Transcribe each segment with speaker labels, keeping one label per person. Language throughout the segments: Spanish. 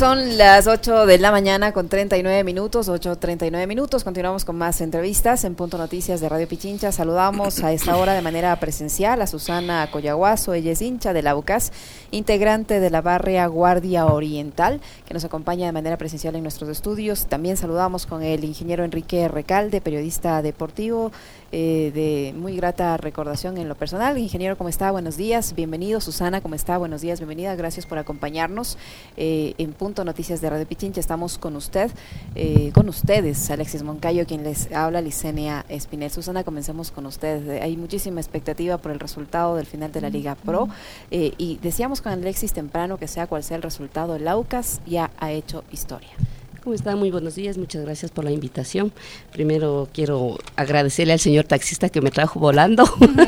Speaker 1: Son las 8 de la mañana con 39 minutos, 8.39 minutos. Continuamos con más entrevistas en Punto Noticias de Radio Pichincha. Saludamos a esta hora de manera presencial a Susana Coyaguazo, ella es hincha de la UCAS, integrante de la barria Guardia Oriental, que nos acompaña de manera presencial en nuestros estudios. También saludamos con el ingeniero Enrique Recalde, periodista deportivo, eh, de muy grata recordación en lo personal. Ingeniero, ¿cómo está? Buenos días, bienvenido. Susana, ¿cómo está? Buenos días, bienvenida. Gracias por acompañarnos eh, en Punto Noticias de Radio Pichincha. Estamos con usted, eh, con ustedes, Alexis Moncayo, quien les habla, Licenia Espinel. Susana, comencemos con usted. Hay muchísima expectativa por el resultado del final de la Liga Pro y decíamos con Alexis temprano que sea cual sea el resultado, el Aucas ya ha hecho historia.
Speaker 2: ¿Cómo están? Muy buenos días, muchas gracias por la invitación. Primero quiero agradecerle al señor taxista que me trajo volando.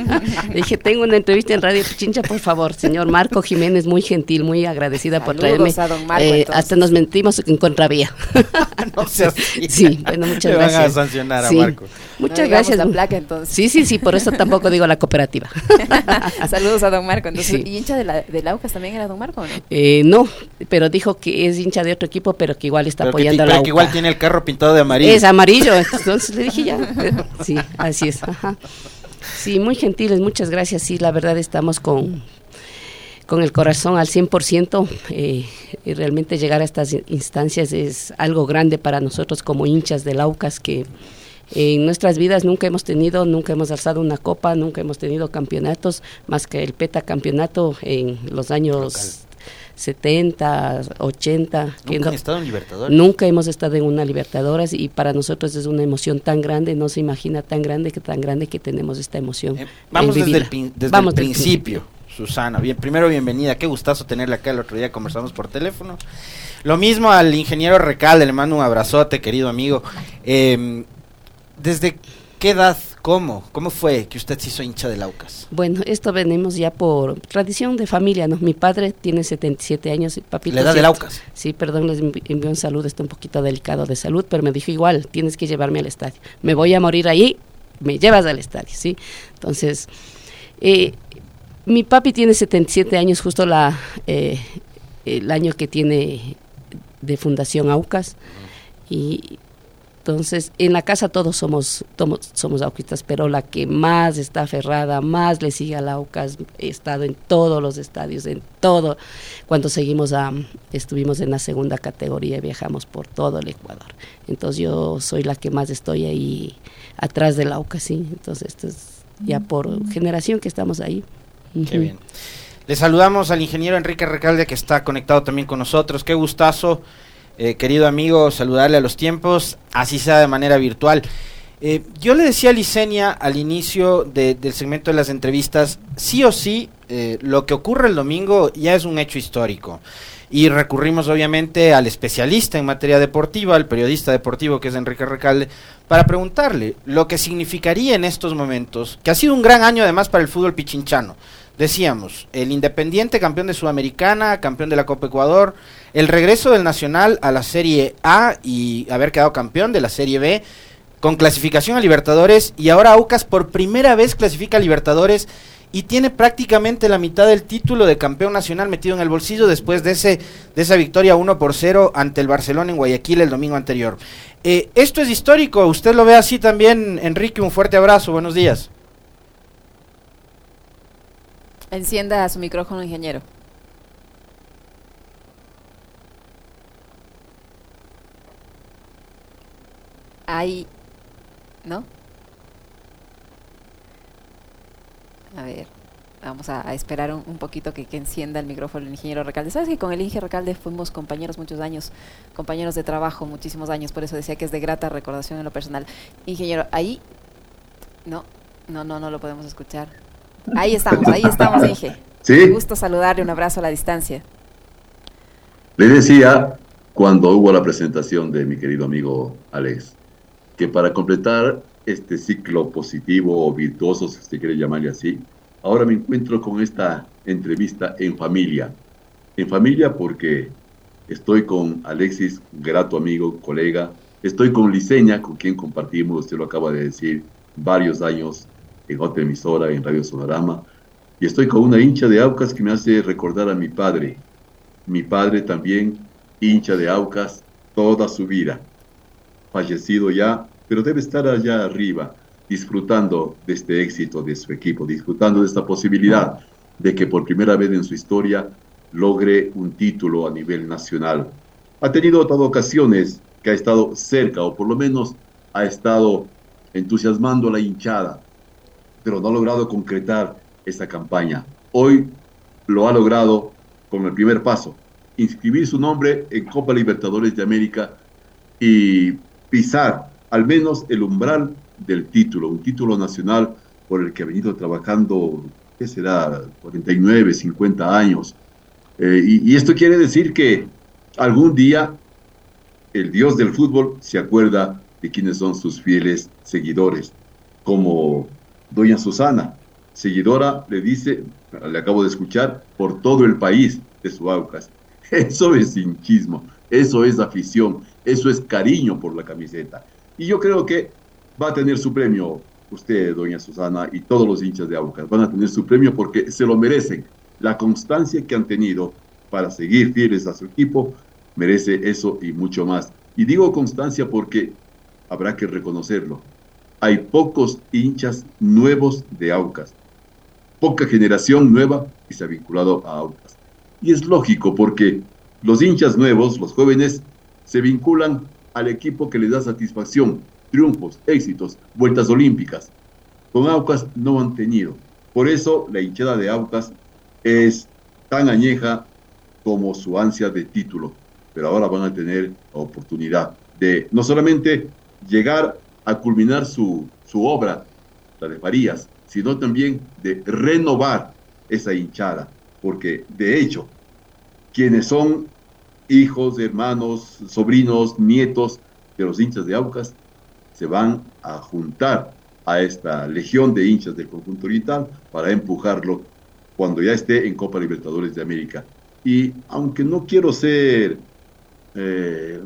Speaker 2: dije, tengo una entrevista en Radio Pichincha, por favor, señor Marco Jiménez, muy gentil, muy agradecida por traerme. Eh, hasta nos mentimos en contravía.
Speaker 3: no seas
Speaker 2: Sí, bueno, muchas gracias.
Speaker 3: van a sancionar a Marco.
Speaker 2: Muchas gracias.
Speaker 1: La placa, entonces.
Speaker 2: Sí, sí, sí, por eso tampoco digo la cooperativa.
Speaker 1: Saludos a don Marco. Entonces, ¿Y hincha de la, del Aucas también era don Marco no?
Speaker 2: Eh, no, pero dijo que es hincha de otro equipo, pero que igual está apoyando
Speaker 3: que igual tiene el carro pintado de amarillo.
Speaker 2: Es amarillo, entonces le dije ya. Sí, así es. Sí, muy gentiles, muchas gracias. Sí, la verdad estamos con, con el corazón al 100%. Eh, y realmente llegar a estas instancias es algo grande para nosotros como hinchas del Aucas que en nuestras vidas nunca hemos tenido, nunca hemos alzado una copa, nunca hemos tenido campeonatos, más que el PETA campeonato en los años 70, 80.
Speaker 3: ¿Nunca
Speaker 2: han
Speaker 3: estado en Libertadores?
Speaker 2: Nunca hemos estado en una Libertadores y para nosotros es una emoción tan grande, no se imagina tan grande que tan grande que tenemos esta emoción.
Speaker 3: Eh, vamos desde el, desde el principio. Susana, bien, primero bienvenida, qué gustazo tenerla acá, el otro día conversamos por teléfono. Lo mismo al ingeniero Recalde, le mando un abrazote, querido amigo. Eh, ¿Desde qué edad ¿Cómo? ¿Cómo fue que usted se hizo hincha del Aucas?
Speaker 2: Bueno, esto venimos ya por tradición de familia, ¿no? Mi padre tiene 77 años, y papito...
Speaker 3: ¿La edad del Aucas?
Speaker 2: Sí, perdón, les envío un saludo, está un poquito delicado de salud, pero me dijo igual, tienes que llevarme al estadio. Me voy a morir ahí, me llevas al estadio, ¿sí? Entonces, eh, mi papi tiene 77 años, justo la, eh, el año que tiene de Fundación Aucas, y entonces, en la casa todos somos, somos auquistas, pero la que más está aferrada, más le sigue al Aucas, he estado en todos los estadios, en todo. Cuando seguimos a, estuvimos en la segunda categoría y viajamos por todo el Ecuador. Entonces, yo soy la que más estoy ahí atrás del Aucas, sí. Entonces, esto es ya por generación que estamos ahí.
Speaker 3: Qué bien. Le saludamos al ingeniero Enrique Recalde que está conectado también con nosotros. Qué gustazo eh, querido amigo, saludarle a los tiempos, así sea de manera virtual. Eh, yo le decía a Licenia al inicio del segmento de las entrevistas, sí o sí, eh, lo que ocurre el domingo ya es un hecho histórico. Y recurrimos obviamente al especialista en materia deportiva, al periodista deportivo que es Enrique Recalde, para preguntarle lo que significaría en estos momentos, que ha sido un gran año además para el fútbol pichinchano. Decíamos, el Independiente campeón de Sudamericana, campeón de la Copa Ecuador, el regreso del Nacional a la Serie A y haber quedado campeón de la Serie B con clasificación a Libertadores y ahora Aucas por primera vez clasifica a Libertadores y tiene prácticamente la mitad del título de campeón nacional metido en el bolsillo después de ese de esa victoria 1 por 0 ante el Barcelona en Guayaquil el domingo anterior. Eh, esto es histórico, usted lo ve así también, Enrique, un fuerte abrazo, buenos días.
Speaker 1: Encienda su micrófono, ingeniero. Ahí, ¿no? A ver, vamos a, esperar un, poquito que, encienda el micrófono el ingeniero Recalde. ¿Sabes que con el ingeniero Recalde fuimos compañeros muchos años, compañeros de trabajo muchísimos años, por eso decía que es de grata recordación en lo personal. Ingeniero, ahí, no, no, no, no lo podemos escuchar. Ahí estamos, ahí estamos, Inge.
Speaker 4: Sí.
Speaker 1: Me gusta saludarle, un abrazo a la distancia.
Speaker 4: Le decía, cuando hubo la presentación de mi querido amigo Alex, que para completar este ciclo positivo o virtuoso, si usted quiere llamarle así, ahora me encuentro con esta entrevista en familia. En familia porque estoy con Alexis, grato amigo, colega, estoy con Liceña, con quien compartimos, usted lo acaba de decir, varios años en otra emisora, en Radio Sonorama, y estoy con una hincha de Aucas que me hace recordar a mi padre. Mi padre también hincha de Aucas toda su vida. Fallecido ya, pero debe estar allá arriba, disfrutando de este éxito de su equipo, disfrutando de esta posibilidad de que por primera vez en su historia logre un título a nivel nacional. Ha tenido otras ocasiones que ha estado cerca, o por lo menos ha estado entusiasmando a la hinchada, pero no ha logrado concretar esa campaña. Hoy lo ha logrado con el primer paso, inscribir su nombre en Copa Libertadores de América y pisar al menos el umbral del título, un título nacional por el que ha venido trabajando, ¿qué será? 49, 50 años. Eh, y, y esto quiere decir que algún día el dios del fútbol se acuerda de quiénes son sus fieles seguidores, como doña Susana, seguidora, le dice, le acabo de escuchar, por todo el país de su Aucas. Eso es hinchismo, eso es afición, eso es cariño por la camiseta. Y yo creo que va a tener su premio usted, doña Susana, y todos los hinchas de Aucas. Van a tener su premio porque se lo merecen. La constancia que han tenido para seguir fieles a su equipo merece eso y mucho más. Y digo constancia porque habrá que reconocerlo. Hay pocos hinchas nuevos de Aucas poca generación nueva y se ha vinculado a Aucas. Y es lógico porque los hinchas nuevos, los jóvenes, se vinculan al equipo que les da satisfacción, triunfos, éxitos, vueltas olímpicas. Con Aucas no han tenido. Por eso la hinchada de Aucas es tan añeja como su ansia de título. Pero ahora van a tener la oportunidad de no solamente llegar a culminar su, su obra, la de Farías, sino también de renovar esa hinchada, porque de hecho, quienes son hijos, hermanos, sobrinos, nietos de los hinchas de Aucas, se van a juntar a esta legión de hinchas del conjunto oriental para empujarlo cuando ya esté en Copa Libertadores de América. Y aunque no quiero ser, eh,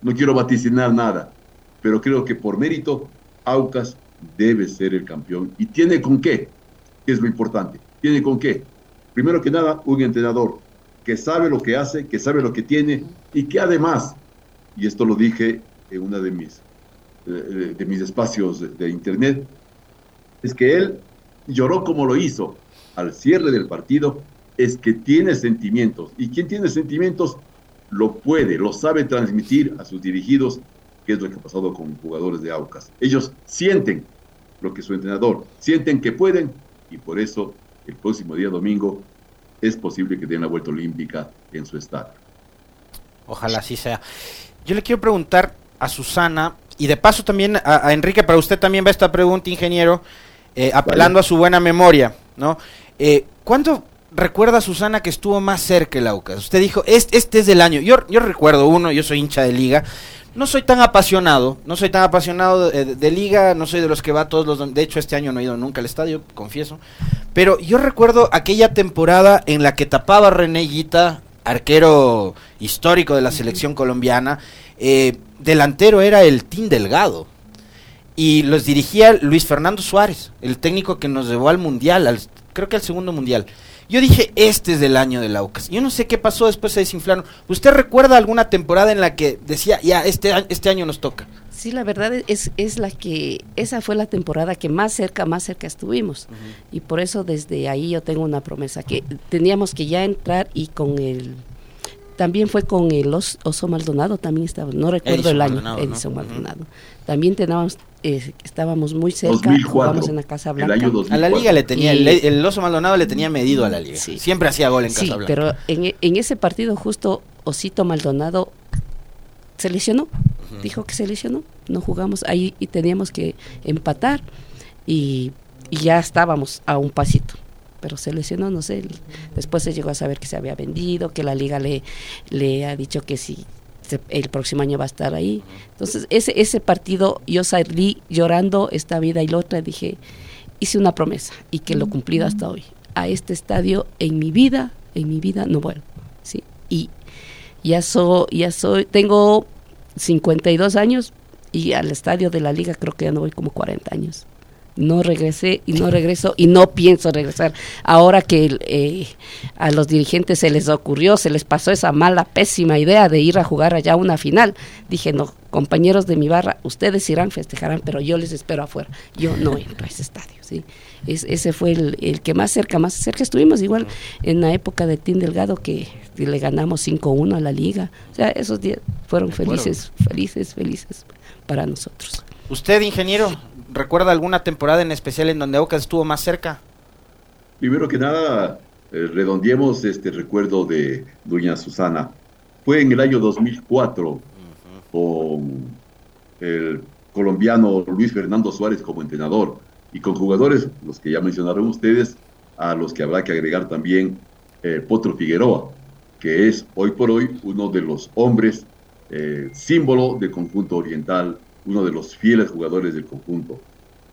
Speaker 4: no quiero vaticinar nada, pero creo que por mérito, Aucas debe ser el campeón. ¿Y tiene con qué? es lo importante? ¿Tiene con qué? Primero que nada, un entrenador que sabe lo que hace, que sabe lo que tiene y que además, y esto lo dije en uno de mis, eh, de mis espacios de, de internet, es que él lloró como lo hizo al cierre del partido, es que tiene sentimientos. Y quien tiene sentimientos lo puede, lo sabe transmitir a sus dirigidos qué es lo que ha pasado con jugadores de Aucas. Ellos sienten lo que su entrenador, sienten que pueden y por eso el próximo día domingo es posible que den la vuelta olímpica en su estado.
Speaker 3: Ojalá así sea. Yo le quiero preguntar a Susana y de paso también a, Enrique, para usted también va esta pregunta, ingeniero, eh, apelando a su buena memoria, ¿no? Eh, ¿Cuándo recuerda Susana que estuvo más cerca el Aucas? Usted dijo, este, este es del año. Yo, yo recuerdo uno, yo soy hincha de liga, no soy tan apasionado, no soy tan apasionado de, liga, no soy de los que va todos los... De hecho, este año no he ido nunca al estadio, confieso. Pero yo recuerdo aquella temporada en la que tapaba René Guita, arquero histórico de la selección colombiana. Eh, delantero era el Team Delgado. Y los dirigía Luis Fernando Suárez, el técnico que nos llevó al Mundial, al, creo que al segundo Mundial. Yo dije, este es del año del Aucas. Yo no sé qué pasó, después se desinflaron. ¿Usted recuerda alguna temporada en la que decía, ya, este, este año nos toca?
Speaker 2: Sí, la verdad es, es la que, esa fue la temporada que más cerca, más cerca estuvimos. Y por eso desde ahí yo tengo una promesa, que teníamos que ya entrar y con el también fue con el Oso Maldonado, también estaba, no recuerdo el año, Maldonado, Edison Maldonado. También teníamos, eh, estábamos muy cerca,
Speaker 4: 2004,
Speaker 2: jugamos en la Casa Blanca.
Speaker 3: A la liga le tenía, el, Oso Maldonado le tenía medido a la liga. Siempre hacía gol en Casa Blanca.
Speaker 2: pero en, en, ese partido justo Osito Maldonado se lesionó, dijo que se lesionó, no jugamos ahí y teníamos que empatar y, y ya estábamos a un pasito pero se lesionó, no sé. Después se llegó a saber que se había vendido, que la liga le, le ha dicho que si el próximo año va a estar ahí. Entonces, ese, ese partido yo salí llorando esta vida y la otra, dije, hice una promesa y que lo he cumplido hasta hoy. A este estadio en mi vida, en mi vida no vuelvo. ¿sí? Y ya soy, ya soy, tengo 52 años y al estadio de la liga creo que ya no voy como 40 años. No regresé y no regreso y no pienso regresar. Ahora que eh, a los dirigentes se les ocurrió, se les pasó esa mala, pésima idea de ir a jugar allá una final, dije, no, compañeros de mi barra, ustedes irán, festejarán, pero yo les espero afuera. Yo no entro a ese estadio, ¿sí? Es, ese fue el, que más cerca, más cerca estuvimos, igual en la época de Tim Delgado que le ganamos 5-1 a la liga. O sea, esos días fueron felices, felices, felices para nosotros.
Speaker 3: ¿Usted, ingeniero, recuerda alguna temporada en especial en donde Aucas estuvo más cerca?
Speaker 4: Primero que nada, eh, redondeemos este recuerdo de doña Susana. Fue en el año 2004 con el colombiano Luis Fernando Suárez como entrenador y con jugadores, los que ya mencionaron ustedes, a los que habrá que agregar también eh, Potro Figueroa, que es hoy por hoy uno de los hombres eh, símbolo del conjunto oriental, uno de los fieles jugadores del conjunto.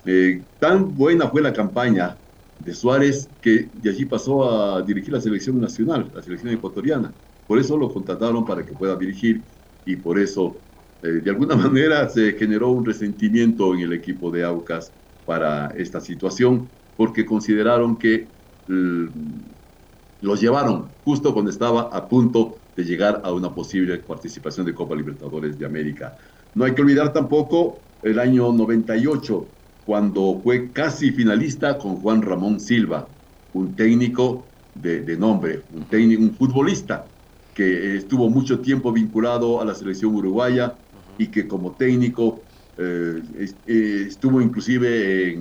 Speaker 4: Eh, tan buena fue la campaña de Suárez que de allí pasó a dirigir la selección nacional, la selección ecuatoriana. Por eso lo contrataron para que pueda dirigir y por eso de alguna manera se generó un resentimiento en el equipo de Aucas para esta situación porque consideraron que mm, los llevaron justo cuando estaba a punto de llegar a una posible participación de Copa Libertadores de América. No hay que olvidar tampoco el año 98, cuando fue casi finalista con Juan Ramón Silva, un técnico de, nombre, un, técnico, un futbolista que estuvo mucho tiempo vinculado a la selección uruguaya y que como técnico eh, eh, estuvo inclusive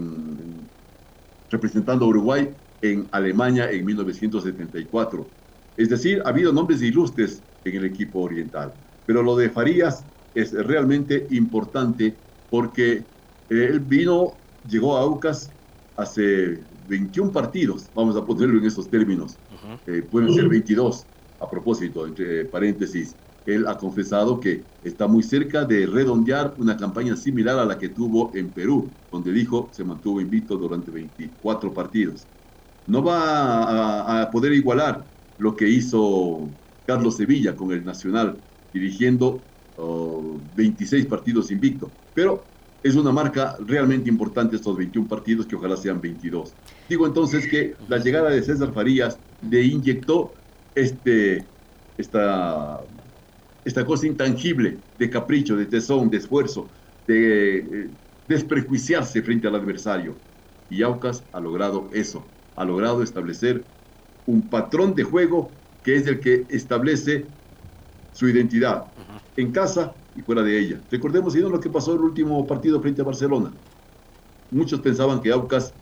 Speaker 4: representando a Uruguay en Alemania en 1974. Es decir, ha habido nombres ilustres en el equipo oriental. Pero lo de Farías es realmente importante porque él vino, llegó a Aucas hace 21 partidos, vamos a ponerlo en esos términos. Eh, pueden ser 22, a propósito, entre paréntesis él ha confesado que está muy cerca de redondear una campaña similar a la que tuvo en Perú, donde dijo se mantuvo invicto durante 24 partidos. No va a, poder igualar lo que hizo Carlos Sevilla con el Nacional, dirigiendo 26 partidos invicto, pero es una marca realmente importante estos 21 partidos que ojalá sean 22. Digo entonces que la llegada de César Farías le inyectó este, esta esta cosa intangible de capricho, de tesón, de esfuerzo, de eh, desprejuiciarse frente al adversario. Y Aucas ha logrado eso, ha logrado establecer un patrón de juego que es el que establece su identidad en casa y fuera de ella. Recordemos, si no, lo que pasó en el último partido frente a Barcelona. Muchos pensaban que Aucas,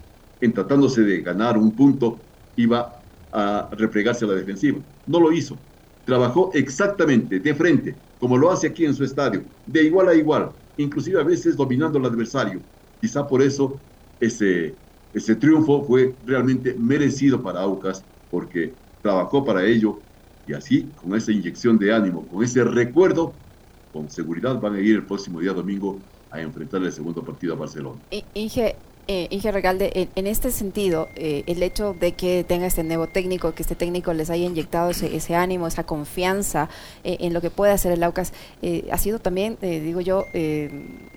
Speaker 4: en tratándose de ganar un punto, iba a replegarse a la defensiva. No lo hizo trabajó exactamente de frente, como lo hace aquí en su estadio, de igual a igual, inclusive a veces dominando al adversario. Quizá por eso ese, ese triunfo fue realmente merecido para Aucas, porque trabajó para ello y así, con esa inyección de ánimo, con ese recuerdo, con seguridad van a ir el próximo día domingo a enfrentar el segundo partido a Barcelona.
Speaker 1: Inge, eh, Inge Regalde, en, este sentido, eh, el hecho de que tenga este nuevo técnico, que este técnico les haya inyectado ese, ánimo, esa confianza eh, en lo que puede hacer el Aucas, ha sido también, digo yo,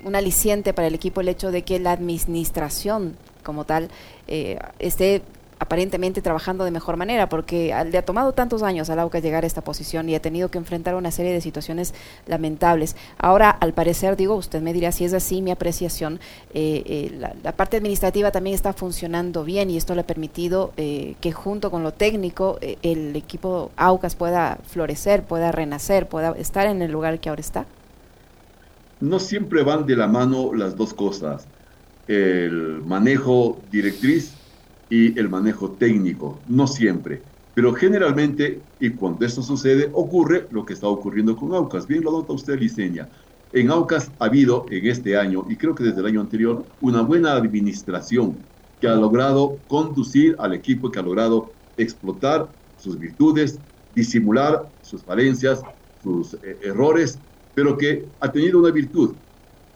Speaker 1: un aliciente para el equipo el hecho de que la administración como tal esté aparentemente trabajando de mejor manera, porque le ha tomado tantos años al AUCA llegar a esta posición y ha tenido que enfrentar una serie de situaciones lamentables. Ahora, al parecer, digo, usted me dirá si es así mi apreciación, eh, eh, la, parte administrativa también está funcionando bien y esto le ha permitido eh, que junto con lo técnico el equipo AUCAS pueda florecer, pueda renacer, pueda estar en el lugar que ahora está.
Speaker 4: No siempre van de la mano las dos cosas. El manejo directriz y el manejo técnico, no siempre, pero generalmente, y cuando esto sucede, ocurre lo que está ocurriendo con Aucas. Bien lo nota usted, Liceña. En Aucas ha habido en este año, y creo que desde el año anterior, una buena administración que ha logrado conducir al equipo, que ha logrado explotar sus virtudes, disimular sus falencias, sus eh, errores, pero que ha tenido una virtud.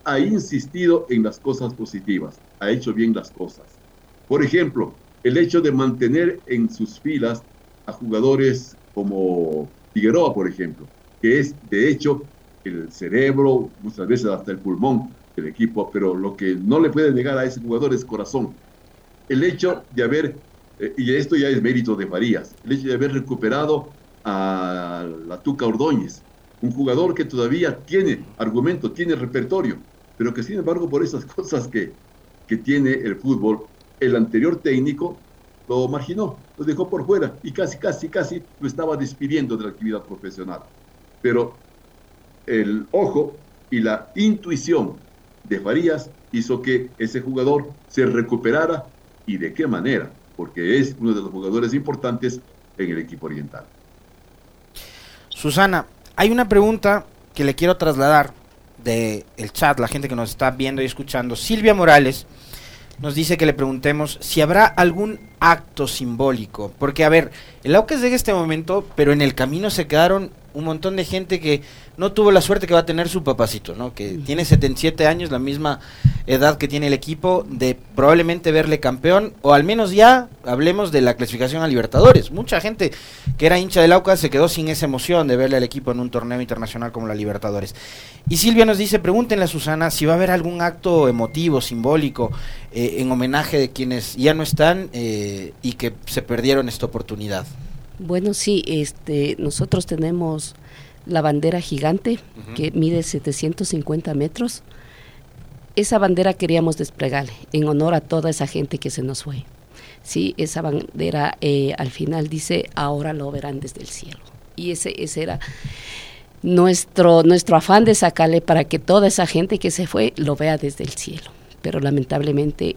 Speaker 4: Ha insistido en las cosas positivas, ha hecho bien las cosas. Por ejemplo, el hecho de mantener en sus filas a jugadores como Figueroa, por ejemplo, que es de hecho el cerebro, muchas veces hasta el pulmón el equipo, pero lo que no le puede negar a ese jugador es corazón. El hecho de haber, eh, y esto ya es mérito de Farías, el hecho de haber recuperado a la Tuca Ordóñez, un jugador que todavía tiene argumento, tiene repertorio, pero que sin embargo por esas cosas que, que tiene el fútbol, el anterior técnico lo marginó, lo dejó por fuera y casi, casi, casi lo estaba despidiendo de la actividad profesional. Pero el ojo y la intuición de Farías hizo que ese jugador se recuperara y de qué manera, porque es uno de los jugadores importantes en el equipo oriental.
Speaker 3: Susana, hay una pregunta que le quiero trasladar del el chat, la gente que nos está viendo y escuchando. Silvia Morales nos dice que le preguntemos si habrá algún acto simbólico. Porque, a ver, el Aucas llega este momento, pero en el camino se quedaron un montón de gente que no tuvo la suerte que va a tener su papacito, ¿no? Que tiene 77 años, la misma edad que tiene el equipo, de probablemente verle campeón, o al menos ya hablemos de la clasificación a Libertadores. Mucha gente que era hincha del Aucas se quedó sin esa emoción de verle al equipo en un torneo internacional como la Libertadores. Y Silvia nos dice, pregúntenle a Susana si va a haber algún acto emotivo, simbólico, eh, en homenaje de quienes ya no están eh, y que se perdieron esta oportunidad.
Speaker 2: Bueno, sí, este, nosotros tenemos la bandera gigante que mide 750 metros. Esa bandera queríamos desplegar en honor a toda esa gente que se nos fue. Sí, esa bandera eh, al final dice, ahora lo verán desde el cielo. Y ese, ese era nuestro, nuestro afán de sacarle para que toda esa gente que se fue lo vea desde el cielo. Pero lamentablemente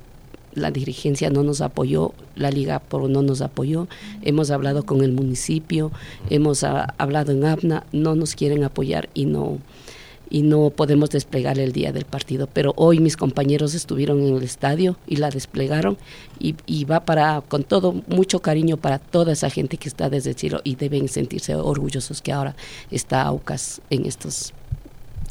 Speaker 2: la dirigencia no nos apoyó, la Liga Pro no nos apoyó, hemos hablado con el municipio, hemos ah, hablado en APNA, no nos quieren apoyar y no y no podemos desplegar el día del partido. Pero hoy mis compañeros estuvieron en el estadio y la desplegaron y, va para, con todo, mucho cariño para toda esa gente que está desde Chile y deben sentirse orgullosos que ahora está AUCAS en estos,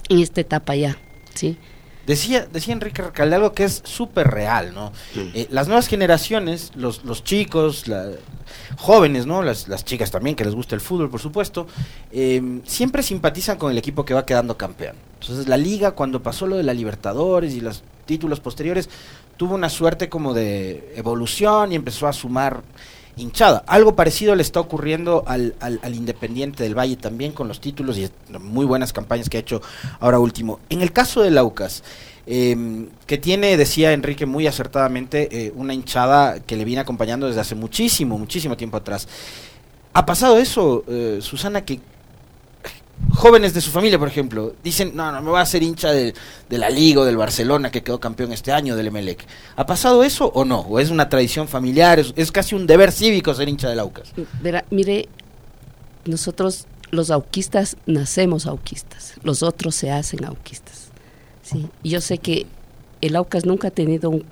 Speaker 2: en esta etapa ya, ¿sí?
Speaker 3: Decía, decía Enrique Recalde algo que es súper real, ¿no? Eh, las nuevas generaciones, los, los chicos, la, jóvenes, ¿no? Las, las, chicas también, que les gusta el fútbol, por supuesto, eh, siempre simpatizan con el equipo que va quedando campeón. Entonces la liga, cuando pasó lo de la Libertadores y los títulos posteriores, tuvo una suerte como de evolución y empezó a sumar hinchada. Algo parecido le está ocurriendo al, al, Independiente del Valle también con los títulos y muy buenas campañas que ha hecho ahora último. En el caso de Laucas, eh, que tiene, decía Enrique muy acertadamente, eh, una hinchada que le viene acompañando desde hace muchísimo, muchísimo tiempo atrás. ¿Ha pasado eso, eh, Susana, que jóvenes de su familia, por ejemplo, dicen, no, no, me voy a hacer hincha de, la Liga o del Barcelona que quedó campeón este año, del Emelec. ¿Ha pasado eso o no? ¿O es una tradición familiar? ¿Es, casi un deber cívico ser hincha del Aucas?
Speaker 2: mire, nosotros los auquistas nacemos auquistas, los otros se hacen auquistas. ¿sí? Yo sé que el Aucas nunca ha tenido un,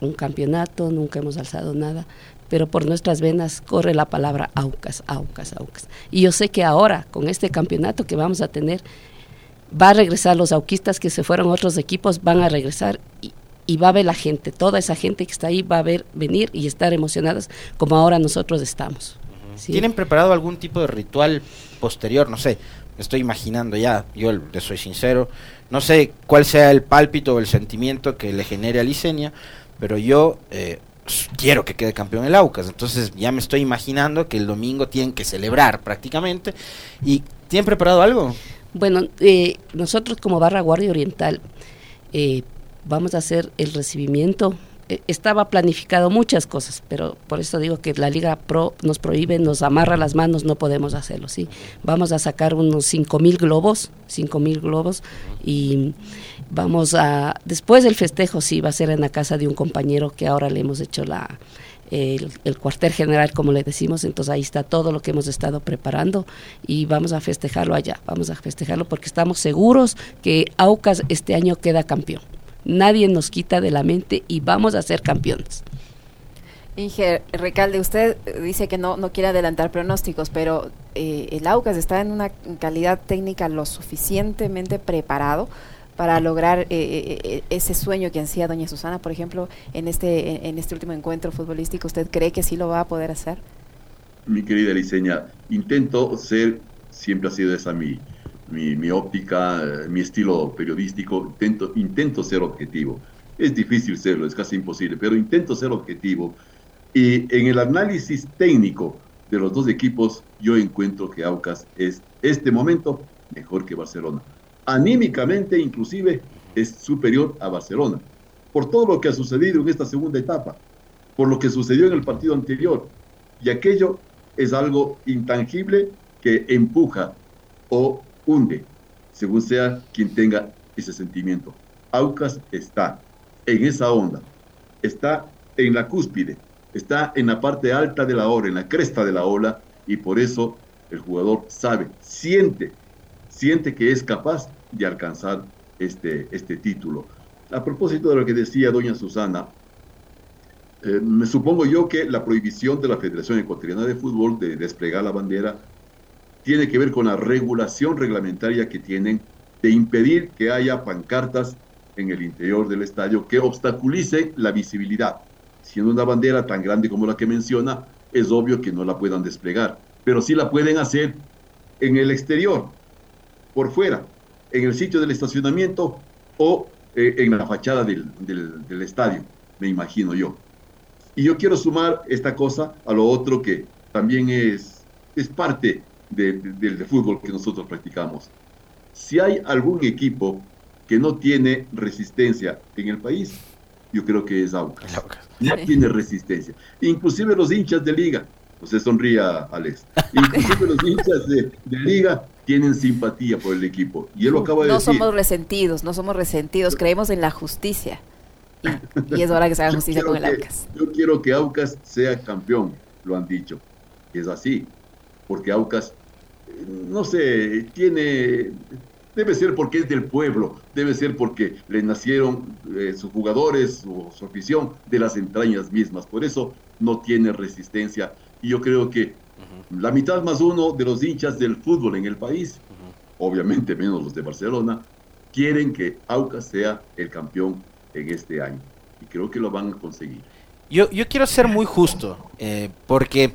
Speaker 2: un campeonato, nunca hemos alzado nada, pero por nuestras venas corre la palabra Aucas, Aucas, Aucas. Y yo sé que ahora, con este campeonato que vamos a tener, va a regresar los auquistas que se fueron a otros equipos, van a regresar y, va a ver la gente, toda esa gente que está ahí va a ver venir y estar emocionadas como ahora nosotros estamos.
Speaker 3: ¿Tienen preparado algún tipo de ritual posterior? No sé, estoy imaginando ya, yo le soy sincero, no sé cuál sea el pálpito o el sentimiento que le genere a Licenia, pero yo eh, quiero que quede campeón el Aucas. Entonces ya me estoy imaginando que el domingo tienen que celebrar prácticamente. ¿Y tienen preparado algo?
Speaker 2: Bueno, eh, nosotros como Barra Guardia Oriental eh, vamos a hacer el recibimiento eh, estaba planificado muchas cosas, pero por eso digo que la Liga Pro nos prohíbe, nos amarra las manos, no podemos hacerlo, ¿sí? Vamos a sacar unos 5 mil globos, 5 mil globos, y vamos a, después del festejo, sí, va a ser en la casa de un compañero que ahora le hemos hecho la, el, el, cuartel general, como le decimos, entonces ahí está todo lo que hemos estado preparando y vamos a festejarlo allá, vamos a festejarlo porque estamos seguros que Aucas este año queda campeón nadie nos quita de la mente y vamos a ser campeones.
Speaker 1: Inge, Recalde, usted dice que no, no quiere adelantar pronósticos, pero eh, el Aucas está en una calidad técnica lo suficientemente preparado para lograr eh, eh, ese sueño que ansía doña Susana, por ejemplo, en este, en este último encuentro futbolístico. ¿Usted cree que sí lo va a poder hacer?
Speaker 4: Mi querida Liceña, intento ser, siempre ha sido esa mi, mi, óptica, eh, mi estilo periodístico, intento, intento ser objetivo. Es difícil serlo, es casi imposible, pero intento ser objetivo. Y en el análisis técnico de los dos equipos, yo encuentro que Aucas es este momento mejor que Barcelona. Anímicamente, inclusive, es superior a Barcelona. Por todo lo que ha sucedido en esta segunda etapa, por lo que sucedió en el partido anterior. Y aquello es algo intangible que empuja o hunde, según sea quien tenga ese sentimiento. Aucas está en esa onda, está en la cúspide, está en la parte alta de la ola, en la cresta de la ola, y por eso el jugador sabe, siente, siente que es capaz de alcanzar este, este título. A propósito de lo que decía doña Susana, eh, me supongo yo que la prohibición de la Federación Ecuatoriana de Fútbol de desplegar la bandera tiene que ver con la regulación reglamentaria que tienen de impedir que haya pancartas en el interior del estadio que obstaculicen la visibilidad. Siendo una bandera tan grande como la que menciona, es obvio que no la puedan desplegar, pero sí la pueden hacer en el exterior, por fuera, en el sitio del estacionamiento o eh, en la fachada del, del estadio, me imagino yo. Y yo quiero sumar esta cosa a lo otro que también es, es parte del fútbol que nosotros practicamos. Si hay algún equipo que no tiene resistencia en el país, yo creo que es Aucas. No tiene resistencia. Inclusive los hinchas de liga, usted sonría, Alex, inclusive los hinchas de, liga tienen simpatía por el equipo. Y él lo acaba de
Speaker 1: no
Speaker 4: decir.
Speaker 1: No somos resentidos, no somos resentidos, creemos en la justicia. Y, es hora que se haga justicia con el Aucas.
Speaker 4: Yo quiero que Aucas sea campeón, lo han dicho. Es así, porque Aucas no sé, tiene, debe ser porque es del pueblo, debe ser porque le nacieron eh, sus jugadores, su, su, afición de las entrañas mismas, por eso no tiene resistencia. Y yo creo que la mitad más uno de los hinchas del fútbol en el país, obviamente menos los de Barcelona, quieren que Aucas sea el campeón en este año. Y creo que lo van a conseguir.
Speaker 3: Yo, yo quiero ser muy justo, eh, porque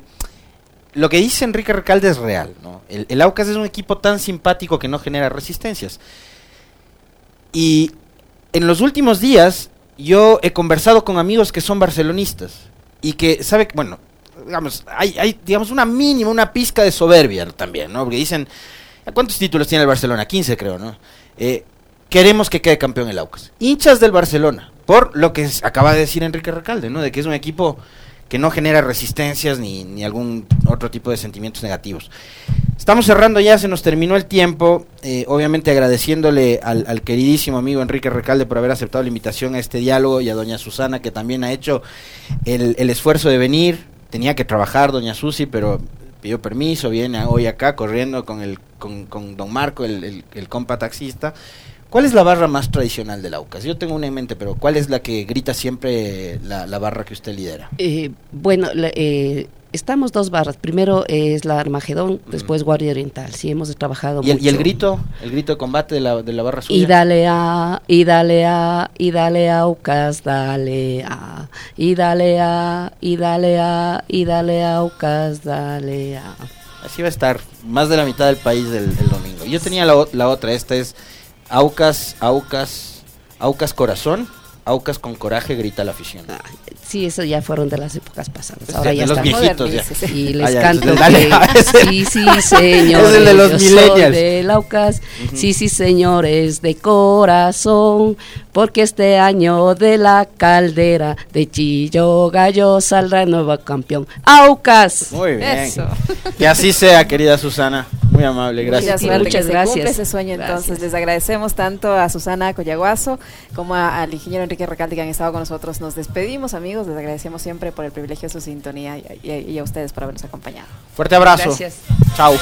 Speaker 3: lo que dice Enrique Recalde es real. ¿no? El, Aucas es un equipo tan simpático que no genera resistencias. Y en los últimos días yo he conversado con amigos que son barcelonistas y que sabe bueno, digamos, hay, hay digamos una mínima, una pizca de soberbia también, ¿no? Porque dicen, ¿cuántos títulos tiene el Barcelona? 15 creo, ¿no? Eh, queremos que quede campeón el Aucas. Hinchas del Barcelona, por lo que acaba de decir Enrique Recalde, ¿no? De que es un equipo que no genera resistencias ni, ni, algún otro tipo de sentimientos negativos. Estamos cerrando ya, se nos terminó el tiempo, eh, obviamente agradeciéndole al, queridísimo amigo Enrique Recalde por haber aceptado la invitación a este diálogo y a doña Susana que también ha hecho el, esfuerzo de venir, tenía que trabajar doña Susi, pero pidió permiso, viene hoy acá corriendo con, el, con, don Marco, el, compa taxista, ¿Cuál es la barra más tradicional del Aucas? Yo tengo una en mente, pero ¿cuál es la que grita siempre la, barra que usted lidera?
Speaker 2: Eh, bueno, eh, estamos dos barras. Primero es la Armagedón, después Guardia Oriental. Sí, hemos trabajado
Speaker 3: ¿Y el, ¿Y el grito? ¿El grito de combate de la, de la barra suya?
Speaker 2: Y dale a, y dale a, y dale a Aucas, dale a, y dale a, y dale a, y dale a Aucas, dale a.
Speaker 3: Así va a estar más de la mitad del país del, domingo. Yo tenía la, la otra, esta es Aucas, Aucas, Aucas Corazón, Aucas con coraje, grita la afición. Ah,
Speaker 2: sí, eso ya fueron de las épocas pasadas.
Speaker 3: Pues Ahora ya los viejitos ya.
Speaker 2: Y les ah, canto sí, sí, señor.
Speaker 3: Es el de los millennials.
Speaker 2: de Aucas. Sí, sí, señores, de corazón, porque este año de la caldera de Chillo Gallo saldrá el nuevo campeón. Aucas.
Speaker 3: Muy bien. Eso. Que así sea, querida Susana. Muy amable, gracias.
Speaker 1: muchas gracias. ese sueño entonces. Les agradecemos tanto a Susana Coyaguazo como al ingeniero Enrique Recalde que han estado con nosotros. Nos despedimos, amigos. Les agradecemos siempre por el privilegio de su sintonía y, a ustedes por habernos acompañado.
Speaker 3: Fuerte abrazo.
Speaker 2: Gracias.
Speaker 3: Chao.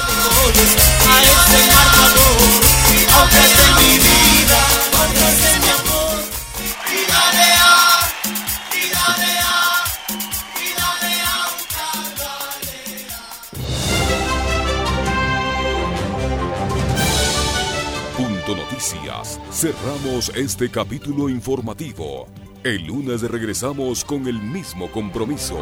Speaker 5: Cerramos este capítulo informativo. El lunes regresamos con el mismo compromiso.